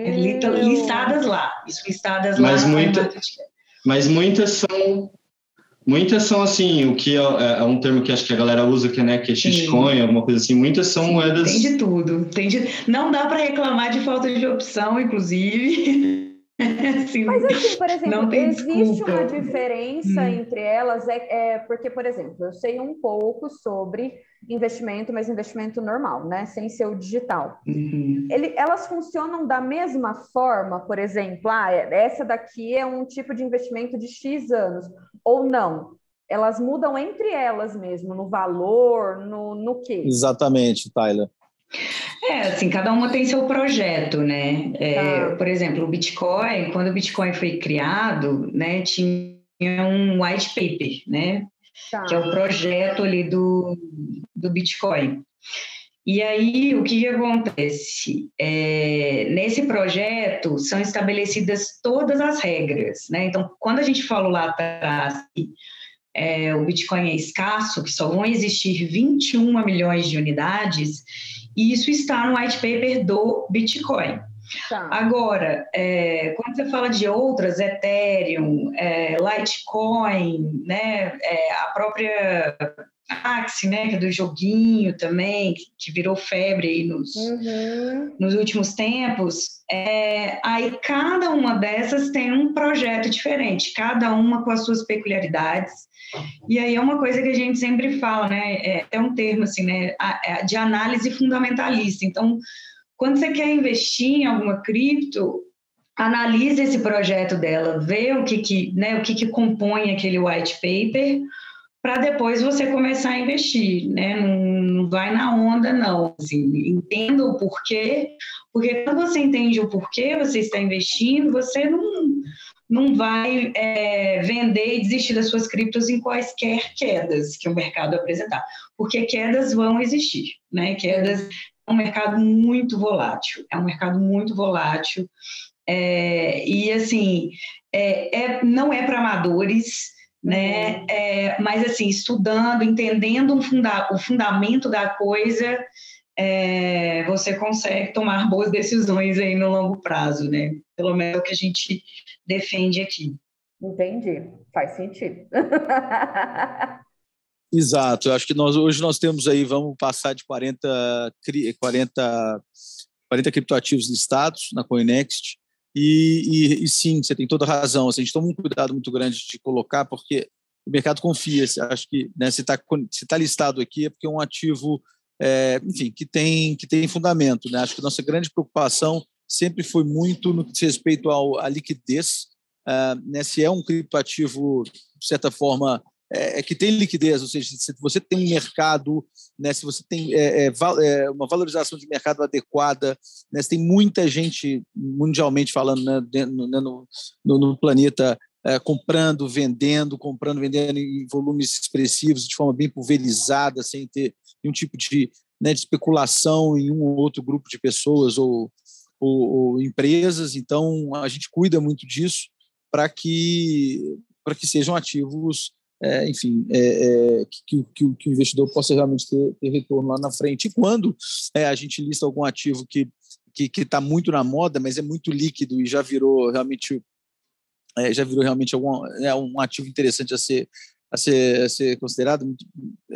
Listadas lá. Isso, listadas mas lá. Muita, mas muitas são Muitas são assim, o que é, é, um termo que acho que a galera usa, que, é, né, que é shitcoin, alguma coisa assim. Muitas são Sim, moedas. Tem de tudo. Tem de... Não dá para reclamar de falta de opção, inclusive. Sim, Mas assim, por exemplo, existe desculpa. uma diferença hum. entre elas, é, é, porque, por exemplo, eu sei um pouco sobre investimento, mas investimento normal, né? Sem ser o digital. Uhum. Ele, elas funcionam da mesma forma, por exemplo, ah, é, essa daqui é um tipo de investimento de X anos, ou não? Elas mudam entre elas mesmo, no valor, no, no quê? Exatamente, Tyler. É, assim, cada uma tem seu projeto, né? É, tá. Por exemplo, o Bitcoin, quando o Bitcoin foi criado, né, tinha um white paper, né? Tá. Que é o projeto ali do, do Bitcoin. E aí, o que, que acontece? É, nesse projeto são estabelecidas todas as regras, né? Então, quando a gente falou lá atrás é, o Bitcoin é escasso, que só vão existir 21 milhões de unidades, e isso está no white paper do Bitcoin. Tá. Agora, é, quando você fala de outras, Ethereum, é, Litecoin, né, é, a própria Axie, né, que é do joguinho também, que virou febre aí nos, uhum. nos últimos tempos, é, aí cada uma dessas tem um projeto diferente, cada uma com as suas peculiaridades, e aí é uma coisa que a gente sempre fala, né? É, é um termo assim, né? É de análise fundamentalista. Então, quando você quer investir em alguma cripto, analise esse projeto dela, vê o que, que, né, o que, que compõe aquele white paper, para depois você começar a investir, né? Não, vai na onda, não. Assim, entenda o porquê, porque quando você entende o porquê você está investindo, você não não vai é, vender e desistir das suas criptos em quaisquer quedas que o mercado apresentar, porque quedas vão existir, né? Quedas é um mercado muito volátil, é um mercado muito volátil é, e assim é, é não é para amadores, né? Uhum. É, mas assim estudando, entendendo um funda o fundamento da coisa, é, você consegue tomar boas decisões aí no longo prazo, né? Pelo menos é o que a gente defende aqui. Entendi, faz sentido. Exato, eu acho que nós hoje nós temos aí, vamos passar de 40, 40, 40 criptoativos listados na Coinext, e, e, e, sim, você tem toda razão, assim, a gente toma um cuidado muito grande de colocar, porque o mercado confia, acho que né, se está se tá listado aqui é porque é um ativo é, enfim, que tem, que tem fundamento. Né? Acho que nossa grande preocupação sempre foi muito no que diz respeito ao, à liquidez, uh, né? se é um criptoativo, de certa forma, é, é, que tem liquidez, ou seja, se você tem um mercado, né, se você tem é, é, é uma valorização de mercado adequada, né, se tem muita gente mundialmente falando né, né, no, no, no, planeta é, comprando, vendendo, comprando, vendendo em volumes expressivos, de forma bem pulverizada, sem ter nenhum tipo de, né, de especulação em um ou outro grupo de pessoas ou, ou, ou empresas. Então, a gente cuida muito disso para que, que sejam ativos, é, enfim, é, é, que, que, que, o investidor possa realmente ter, ter, retorno lá na frente. E quando é, a gente lista algum ativo que que está muito na moda, mas é muito líquido e já virou realmente é, já virou realmente algum, é, um ativo interessante a ser, a ser, a ser considerado.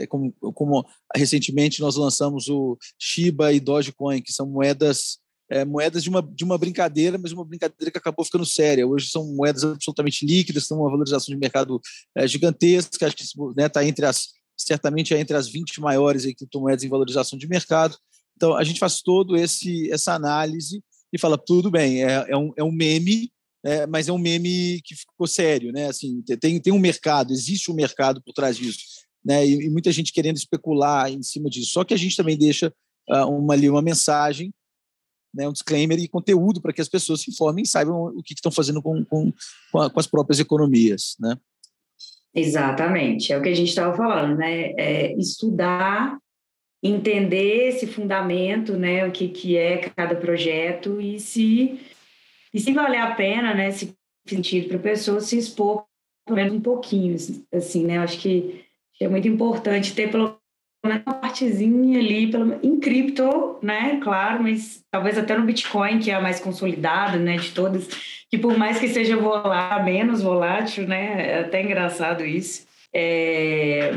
Como, como recentemente nós lançamos o Shiba e Dogecoin, que são moedas é, moedas de uma, de uma brincadeira, mas uma brincadeira que acabou ficando séria. Hoje são moedas absolutamente líquidas, têm uma valorização de mercado é, gigantesca, acho que está né, tá entre as, certamente é entre as 20 maiores aí, criptomoedas em valorização de mercado. Então, a gente faz todo esse essa análise e fala, tudo bem, é, é, um, é um meme, é, mas é um meme que ficou sério, né? Assim, tem, tem um mercado, existe um mercado por trás disso, né? E muita gente querendo especular em cima disso. Só que a gente também deixa uh, uma ali uma mensagem, né? Um disclaimer e conteúdo para que as pessoas se informem e saibam o que, estão fazendo com, com, com, a, com, as próprias economias, né? Exatamente, é o que a gente estava falando, né? É estudar, entender esse fundamento, né? O que, que é cada projeto e se e se valer a pena, né, se sentido para a pessoa se expor pelo menos um pouquinho, assim, né? Eu acho que é muito importante ter pelo uma partezinha ali, pelo, em cripto, né? Claro, mas talvez até no Bitcoin, que é a mais consolidada, né, de todas, que por mais que seja volátil, menos volátil, né? É até engraçado isso. É...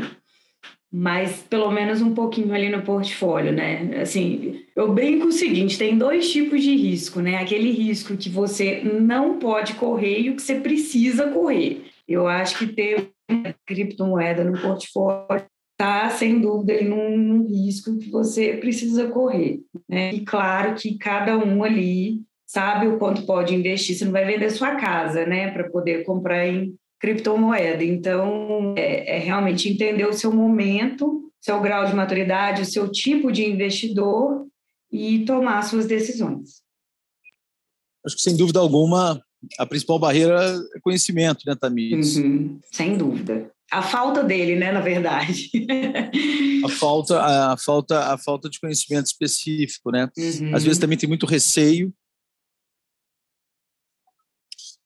mas pelo menos um pouquinho ali no portfólio, né? Assim, eu brinco o seguinte: tem dois tipos de risco, né? Aquele risco que você não pode correr e o que você precisa correr. Eu acho que ter criptomoeda no portfólio está, sem dúvida, num, num risco que você precisa correr. Né? E claro que cada um ali sabe o quanto pode investir. Você não vai vender sua casa, né, para poder comprar em criptomoeda. Então, é, é realmente entender o seu momento, seu grau de maturidade, o seu tipo de investidor e tomar suas decisões. Acho que, sem dúvida alguma, a principal barreira é conhecimento, né, Tamires? Uhum, sem dúvida. A falta dele, né, na verdade. a falta, a falta, a falta de conhecimento específico, né? Uhum. Às vezes também tem muito receio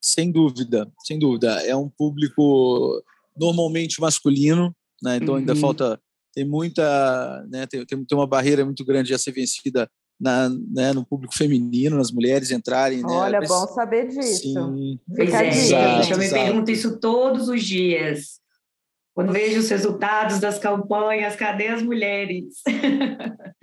sem dúvida, sem dúvida. É um público normalmente masculino, né? então uhum. ainda falta. Tem muita. Né? Tem, tem, uma barreira muito grande a ser vencida na, né, no público feminino, nas mulheres entrarem. Né? Olha, bom saber disso. Sim. Pois é, gente, eu me pergunto isso todos os dias. Quando vejo os resultados das campanhas, cadê as mulheres?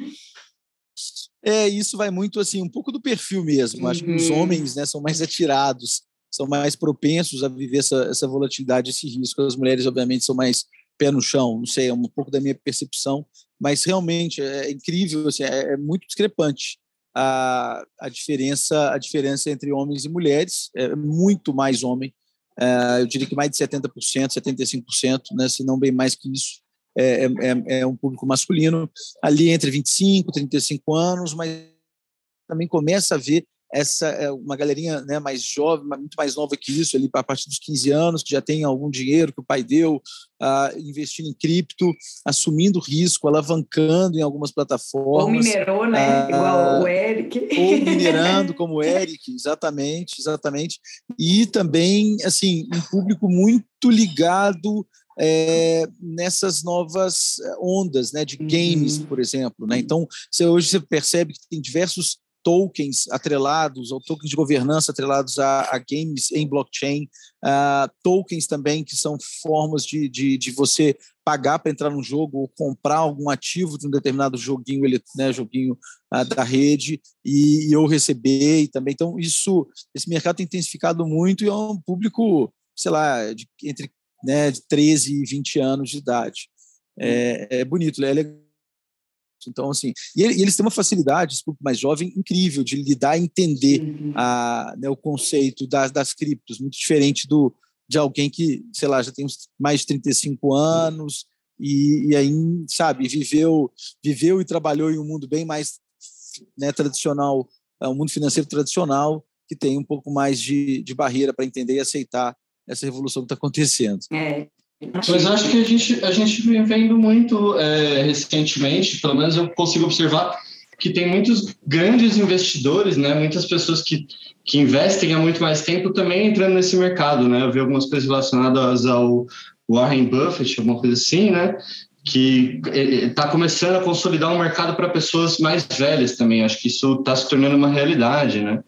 É, isso vai muito assim, um pouco do perfil mesmo. Uhum. Acho que os uhum. homens né, são mais atirados são mais propensos a viver essa, essa volatilidade, esse risco. As mulheres, obviamente, são mais pé no chão, não sei, é um pouco da minha percepção, mas realmente é incrível, assim, é, é muito discrepante a, a diferença a diferença entre homens e mulheres, é muito mais homem, é, eu diria que mais de 70%, 75%, né, se não bem mais que isso, é, é, é um público masculino, ali entre 25 e 35 anos, mas também começa a ver essa é uma galerinha né, mais jovem, muito mais nova que isso, ali a partir dos 15 anos, que já tem algum dinheiro que o pai deu, uh, investindo em cripto, assumindo risco, alavancando em algumas plataformas. Ou minerou, né? Uh, Igual o Eric. Ou minerando, como o Eric, exatamente, exatamente. E também, assim, um público muito ligado é, nessas novas ondas né, de games, uhum. por exemplo. Né? Então, você, hoje você percebe que tem diversos tokens atrelados, ou tokens de governança atrelados a, a games em blockchain, uh, tokens também que são formas de, de, de você pagar para entrar num jogo ou comprar algum ativo de um determinado joguinho, né, joguinho uh, da rede e, e, eu receber e também. Então, isso, esse mercado tem intensificado muito e é um público, sei lá, de, entre né, de 13 e 20 anos de idade. É, é bonito, é legal então, assim, e, eles têm uma facilidade, esse público mais jovem, incrível de lidar e entender uhum. a, né, o conceito das, das criptos, muito diferente do de alguém que, sei lá, já tem mais de 35 anos e, e aí, sabe, viveu, viveu e trabalhou em um mundo bem mais né, tradicional, é um mundo financeiro tradicional, que tem um pouco mais de, de barreira para entender e aceitar essa revolução que está acontecendo. É, Pois acho que a gente, a gente vem vendo muito é, recentemente, pelo menos eu consigo observar, que tem muitos grandes investidores, né, muitas pessoas que, que investem há muito mais tempo também entrando nesse mercado. Né? Eu vi algumas coisas relacionadas ao Warren Buffett, alguma coisa assim, né? que está começando a consolidar um mercado para pessoas mais velhas também. Acho que isso está se tornando uma realidade, né?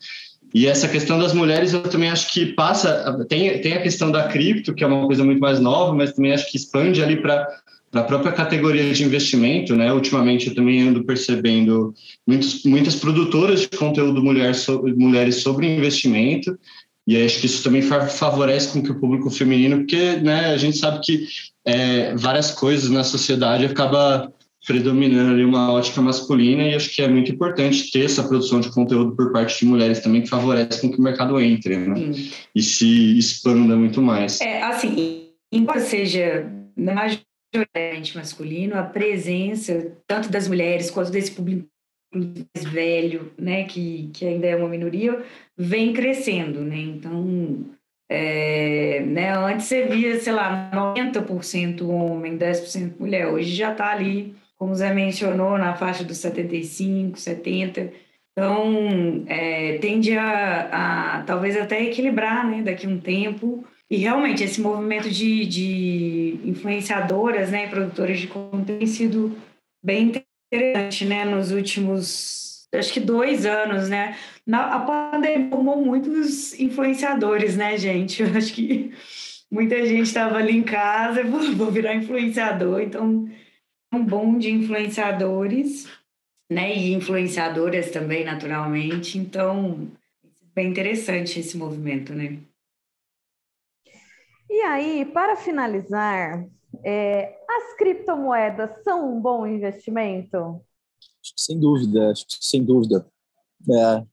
E essa questão das mulheres, eu também acho que passa. Tem, tem a questão da cripto, que é uma coisa muito mais nova, mas também acho que expande ali para a própria categoria de investimento, né? Ultimamente eu também ando percebendo muitos, muitas produtoras de conteúdo mulher sobre, mulheres sobre investimento, e acho que isso também favorece com que o público feminino, porque né, a gente sabe que é, várias coisas na sociedade acaba predominando ali uma ótica masculina e acho que é muito importante ter essa produção de conteúdo por parte de mulheres também que favorece com que o mercado entre, né? E se expanda muito mais. É, assim, embora seja majoritariamente masculino, a presença tanto das mulheres quanto desse público mais velho, né, que, que ainda é uma minoria, vem crescendo, né? Então, é, né, antes você via, sei lá, 90% homem, 10% mulher, hoje já está ali como o Zé mencionou, na faixa dos 75, 70. Então, é, tende a, a, talvez até equilibrar né, daqui a um tempo. E realmente, esse movimento de, de influenciadoras né, produtoras de conteúdo tem sido bem interessante né, nos últimos, acho que dois anos. Né? Na, a pandemia formou muitos influenciadores, né, gente? Eu acho que muita gente estava ali em casa e vou virar influenciador. Então, um boom de influenciadores, né? E influenciadoras também, naturalmente. Então, bem interessante esse movimento, né? E aí, para finalizar, é, as criptomoedas são um bom investimento? Sem dúvida, sem dúvida. É,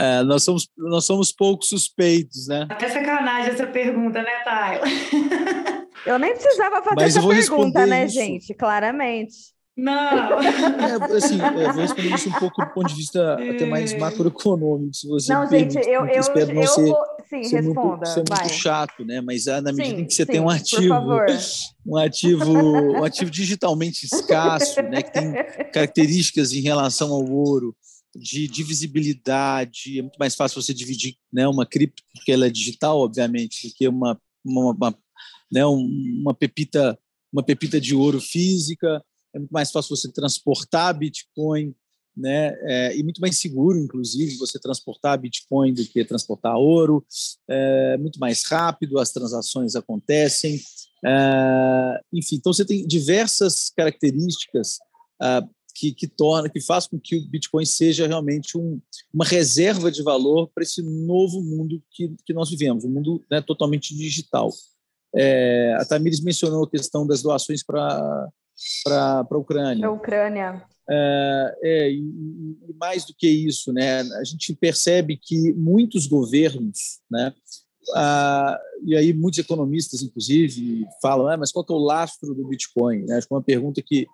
é, nós, somos, nós somos pouco suspeitos, né? Até sacanagem essa pergunta, né, Taylor? Eu nem precisava fazer Mas essa pergunta, né, isso. gente? Claramente. Não. É, assim, eu vou responder isso um pouco do ponto de vista até mais é. macroeconômico, se você Não, gente, permite, eu, eu, espero não eu ser, vou... Sim, ser responda, muito, ser muito chato, né? Mas ah, na medida sim, em que você sim, tem um ativo, um ativo, um ativo digitalmente escasso, né? Que tem características em relação ao ouro, de divisibilidade, é muito mais fácil você dividir né, uma cripto, porque ela é digital, obviamente, do que uma, uma, uma, né, uma, pepita, uma pepita de ouro física. É muito mais fácil você transportar Bitcoin, né, é, e muito mais seguro, inclusive, você transportar Bitcoin do que transportar ouro. É muito mais rápido, as transações acontecem. É, enfim, então você tem diversas características uh, que, que torna, que faz com que o Bitcoin seja realmente um, uma reserva de valor para esse novo mundo que, que nós vivemos, um mundo né, totalmente digital. É, a Tamires mencionou a questão das doações para a Ucrânia. A Ucrânia. É, é e, e, mais do que isso, né, a gente percebe que muitos governos, né, ah, e aí muitos economistas, inclusive, falam, ah, mas qual é o lastro do Bitcoin? Né? Acho que é uma pergunta que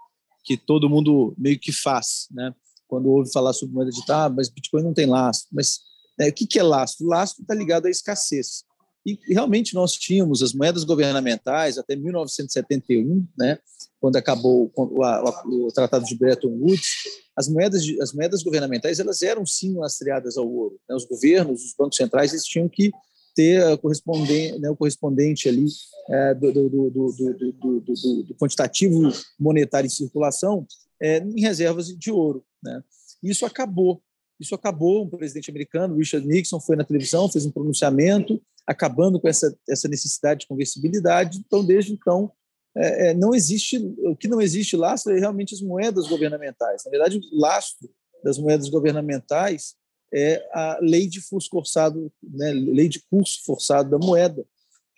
que todo mundo meio que faz, né? Quando ouve falar sobre moeda digital, ah, mas Bitcoin não tem lastro. Mas né, o que, que é lastro? Lastro está ligado à escassez. E realmente nós tínhamos as moedas governamentais até 1971, né, quando acabou o, o, Tratado de Bretton Woods, as moedas, as moedas governamentais elas eram sim lastreadas ao ouro. Né? Os governos, os bancos centrais, eles tinham que ter correspondente, né, o correspondente ali é, do, do, do, do, quantitativo monetário em circulação é, em reservas de ouro. Né? Isso acabou. Isso acabou. O presidente americano, Richard Nixon, foi na televisão, fez um pronunciamento acabando com essa, essa necessidade de conversibilidade. Então, desde então, é, é não existe o que não existe lastro é realmente as moedas governamentais. Na verdade, o lastro das moedas governamentais é a lei de curso forçado, né, lei de curso forçado da moeda.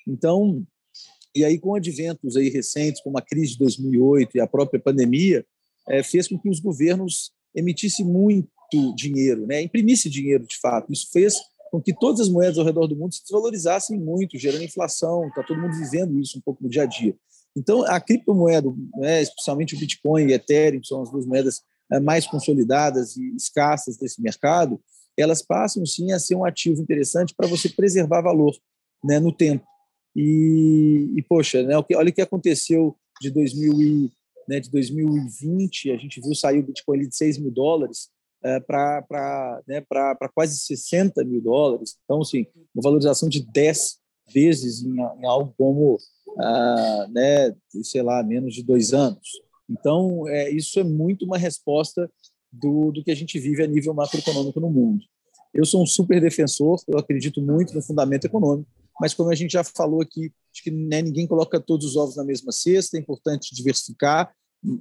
Então, e aí com adventos aí recentes, como a crise de 2008 e a própria pandemia, é, fez com que os governos emitissem muito dinheiro, né, imprimissem dinheiro de fato. Isso fez com que todas as moedas ao redor do mundo se desvalorizassem muito, gerando inflação. Está todo mundo vivendo isso um pouco no dia a dia. Então, a criptomoeda, né, especialmente o Bitcoin e Ethereum, que são as duas moedas é, mais consolidadas e escassas desse mercado, elas passam sim a ser um ativo interessante para você preservar valor né, no tempo. E, e poxa, né, olha o que aconteceu de, 2000 e, né, de 2020, a gente viu sair o Bitcoin de 6 mil dólares é, para né, quase 60 mil dólares. Então, assim, uma valorização de 10 vezes em, em algo como, ah, né, sei lá, menos de dois anos. Então, é, isso é muito uma resposta do, do que a gente vive a nível macroeconômico no mundo. Eu sou um super defensor, eu acredito muito no fundamento econômico, mas como a gente já falou aqui, acho que né, ninguém coloca todos os ovos na mesma cesta, é importante diversificar,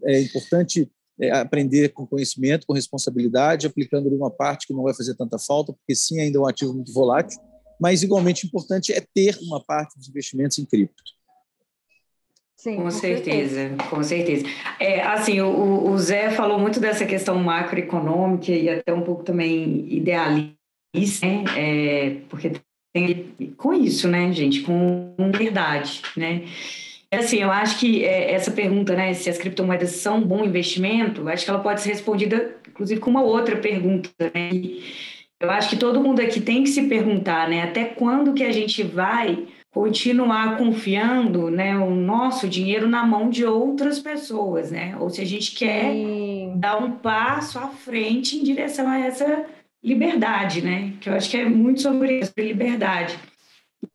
é importante é, aprender com conhecimento, com responsabilidade, aplicando uma parte que não vai fazer tanta falta, porque sim, ainda é um ativo muito volátil, mas igualmente importante é ter uma parte dos investimentos em cripto. Sim, com, certeza, com certeza. É, assim, o, o Zé falou muito dessa questão macroeconômica e até um pouco também idealista, né? É, porque tem com isso, né, gente, com verdade, né? Assim, eu acho que é, essa pergunta, né, se as criptomoedas são um bom investimento, acho que ela pode ser respondida, inclusive, com uma outra pergunta, né? Eu acho que todo mundo aqui tem que se perguntar, né, até quando que a gente vai continuar confiando né, o nosso dinheiro na mão de outras pessoas, né? Ou se a gente quer Sim. dar um passo à frente em direção a essa liberdade, né? Que eu acho que é muito sobre isso, sobre liberdade.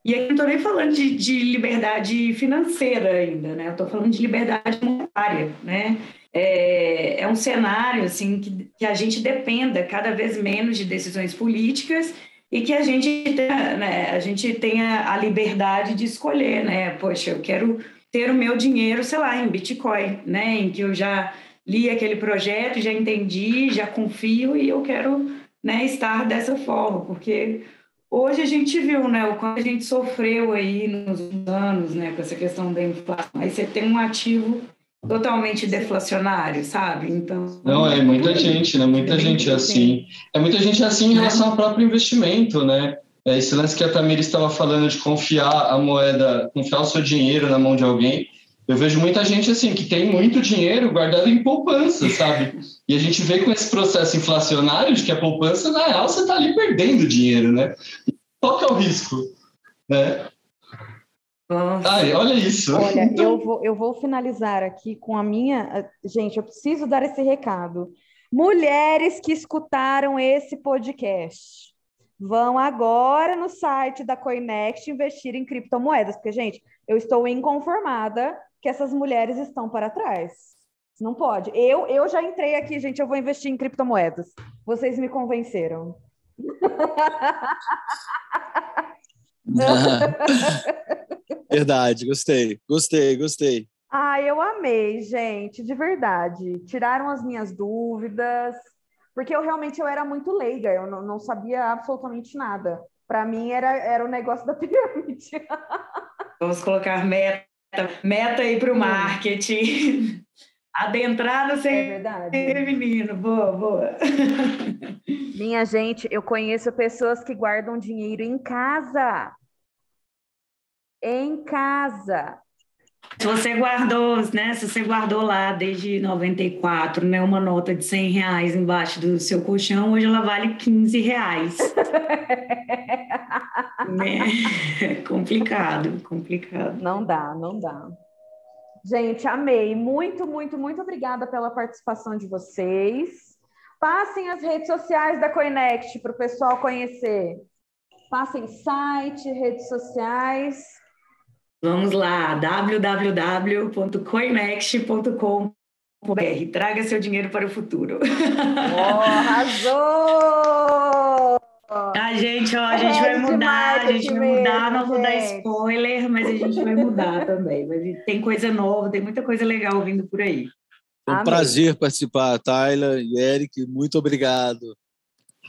E aqui não estou nem falando de, de, liberdade financeira ainda, né? Estou falando de liberdade monetária, né? É, é um cenário assim que, que a gente dependa cada vez menos de decisões políticas e que a gente tenha, né, a gente tenha a liberdade de escolher, né? Poxa, eu quero ter o meu dinheiro, sei lá, em Bitcoin, né? Em que eu já li aquele projeto, já entendi, já confio e eu quero né, estar dessa forma, porque hoje a gente viu né, o quanto a gente sofreu aí nos anos né, com essa questão da inflação. Aí você tem um ativo totalmente deflacionário, sabe? Então não é muita gente, né? Muita gente é assim. É muita gente assim em relação ao próprio investimento, né? É esse lance que a Tamira estava falando de confiar a moeda, confiar o seu dinheiro na mão de alguém. Eu vejo muita gente assim que tem muito dinheiro guardado em poupança, sabe? E a gente vê com esse processo inflacionário de que a poupança, na real, você está ali perdendo dinheiro, né? Qual que é o risco? Né? Ai, olha isso. Olha, eu vou, eu vou finalizar aqui com a minha. Gente, eu preciso dar esse recado. Mulheres que escutaram esse podcast vão agora no site da Coinext investir em criptomoedas, porque, gente, eu estou inconformada que essas mulheres estão para trás. Não pode. Eu, eu já entrei aqui, gente, eu vou investir em criptomoedas. Vocês me convenceram. Verdade, gostei, gostei, gostei. Ah, eu amei, gente, de verdade. Tiraram as minhas dúvidas, porque eu realmente eu era muito leiga, eu não, não sabia absolutamente nada. Para mim era, era o negócio da pirâmide. Vamos colocar meta, meta aí para o marketing. Adentrar no ser é feminino. Boa, boa. Minha gente, eu conheço pessoas que guardam dinheiro em casa em casa. Se você guardou, né? Se você guardou lá desde 94, né? Uma nota de 100 reais embaixo do seu colchão, hoje ela vale 15 reais. né? complicado, complicado. Não dá, não dá. Gente, amei. Muito, muito, muito obrigada pela participação de vocês. Passem as redes sociais da Coinext para o pessoal conhecer. Passem site, redes sociais. Vamos lá, www.coinext.com.br. Traga seu dinheiro para o futuro. Oh, arrasou! A gente, ó, a gente vai mudar, a gente vai mudar, não vou dar spoiler, mas a gente vai mudar também. Tem coisa nova, tem muita coisa legal vindo por aí. Foi um Amém. prazer participar, Tayla e Eric, muito obrigado.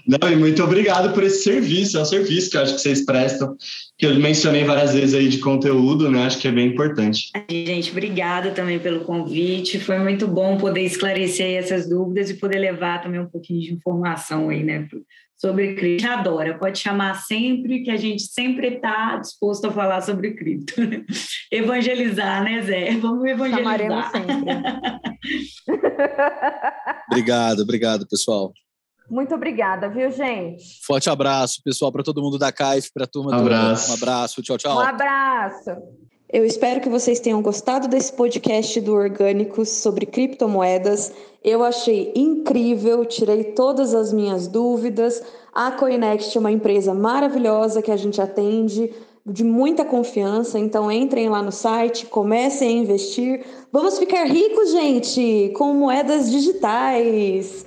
Não, e muito obrigado por esse serviço, é um serviço que eu acho que vocês prestam, que eu mencionei várias vezes aí de conteúdo, né? Acho que é bem importante. Gente, obrigada também pelo convite. Foi muito bom poder esclarecer essas dúvidas e poder levar também um pouquinho de informação aí, né? Sobre cripto. Adora, pode chamar sempre, que a gente sempre está disposto a falar sobre cripto. Evangelizar, né, Zé? Vamos evangelizar. Chamaremos sempre. obrigado, obrigado, pessoal. Muito obrigada, viu, gente? Forte abraço, pessoal, para todo mundo da CAIF, para a turma um abraço. Do... Um abraço, tchau, tchau. Um abraço. Eu espero que vocês tenham gostado desse podcast do Orgânicos sobre criptomoedas. Eu achei incrível, tirei todas as minhas dúvidas. A Coinext é uma empresa maravilhosa que a gente atende de muita confiança, então entrem lá no site, comecem a investir. Vamos ficar ricos, gente, com moedas digitais.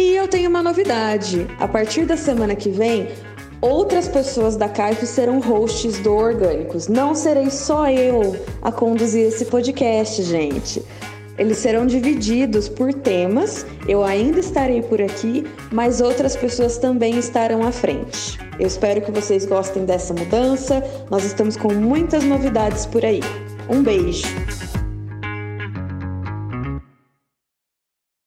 E eu tenho uma novidade. A partir da semana que vem, outras pessoas da CAIF serão hosts do Orgânicos. Não serei só eu a conduzir esse podcast, gente. Eles serão divididos por temas. Eu ainda estarei por aqui, mas outras pessoas também estarão à frente. Eu espero que vocês gostem dessa mudança. Nós estamos com muitas novidades por aí. Um beijo!